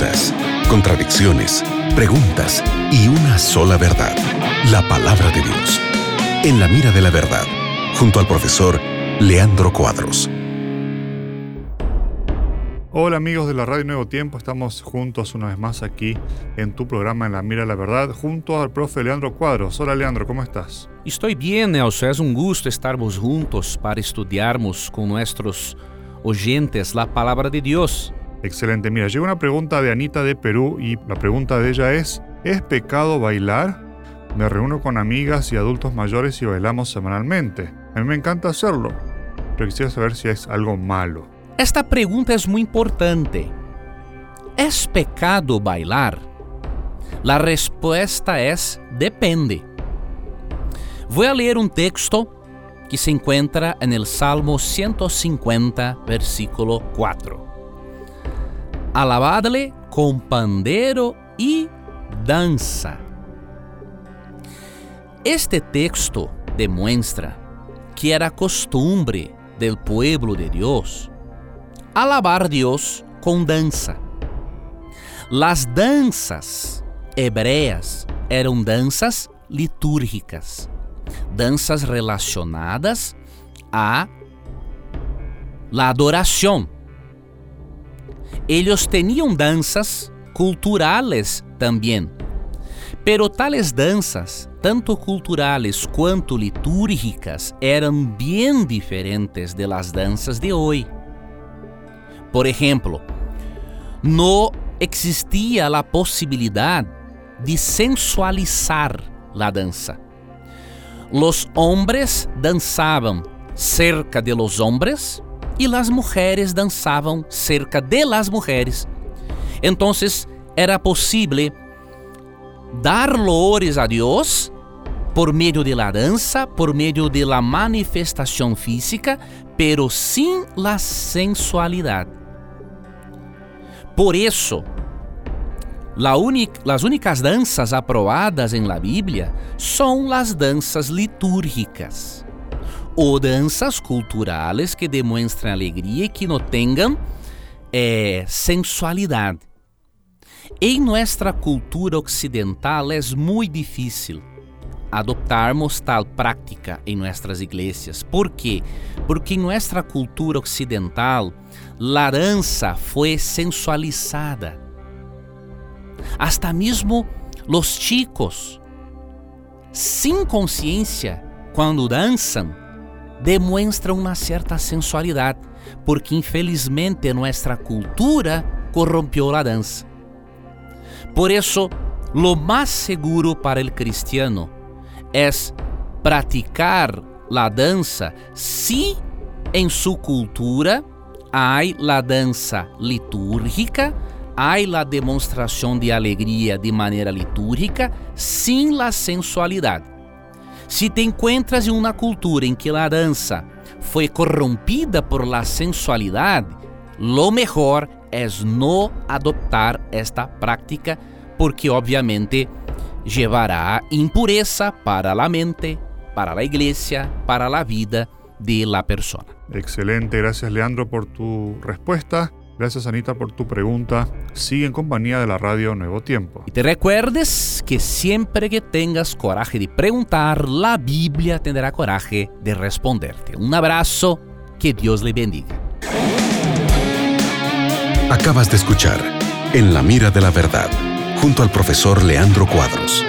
dudas, contradicciones, preguntas y una sola verdad, la palabra de Dios. En la mira de la verdad, junto al profesor Leandro Cuadros. Hola amigos de la Radio Nuevo Tiempo, estamos juntos una vez más aquí en tu programa En la Mira de la Verdad, junto al profe Leandro Cuadros. Hola Leandro, ¿cómo estás? Estoy bien, Nelson. Es un gusto estarmos juntos para estudiarmos con nuestros oyentes la palabra de Dios. Excelente. Mira, llega una pregunta de Anita de Perú y la pregunta de ella es, ¿es pecado bailar? Me reúno con amigas y adultos mayores y bailamos semanalmente. A mí me encanta hacerlo, pero quisiera saber si es algo malo. Esta pregunta es muy importante. ¿Es pecado bailar? La respuesta es depende. Voy a leer un texto que se encuentra en el Salmo 150, versículo 4. Alabadle con pandero y danza. Este texto demuestra que era costumbre del pueblo de Dios alabar a Dios com dança. Las danças hebreas eram danças litúrgicas, danças relacionadas a la adoração. Eles tinham danças culturales também, pero tales danças, tanto culturales quanto litúrgicas, eram bem diferentes de las danças de hoje. Por ejemplo, no existía la posibilidad de sensualizar la danza. Los hombres danzaban cerca de los hombres y las mujeres danzaban cerca de las mujeres. Entonces era posible dar loores a Dios por meio de la dança, por meio de la manifestação física, pero sin la sensualidade. Por isso, as únicas danças aprovadas em la Bíblia são as danças litúrgicas ou danças culturales que demonstram alegria e que não tenham eh, sensualidade. Em nossa cultura ocidental é muito difícil adoptarmos tal prática em nossas igrejas. Por quê? Porque em nossa cultura ocidental la dança foi sensualizada. Hasta mesmo los chicos, sem consciência, quando dançam, demonstram uma certa sensualidade, porque infelizmente nossa cultura corrompeu a dança. Por isso, lo mais seguro para o cristiano es praticar la danza si en su cultura hay la danza litúrgica, hay la demonstración de alegría de manera litúrgica sin la sensualidad. Si te encuentras en una cultura en que la danza fue corrompida por la sensualidad, lo mejor es no adoptar esta práctica porque obviamente llevará impureza para la mente, para la iglesia, para la vida de la persona. Excelente, gracias Leandro por tu respuesta. Gracias Anita por tu pregunta. Sigue en compañía de la radio Nuevo Tiempo. Y te recuerdes que siempre que tengas coraje de preguntar, la Biblia tendrá coraje de responderte. Un abrazo, que Dios le bendiga. Acabas de escuchar En la mira de la verdad junto al profesor Leandro Cuadros.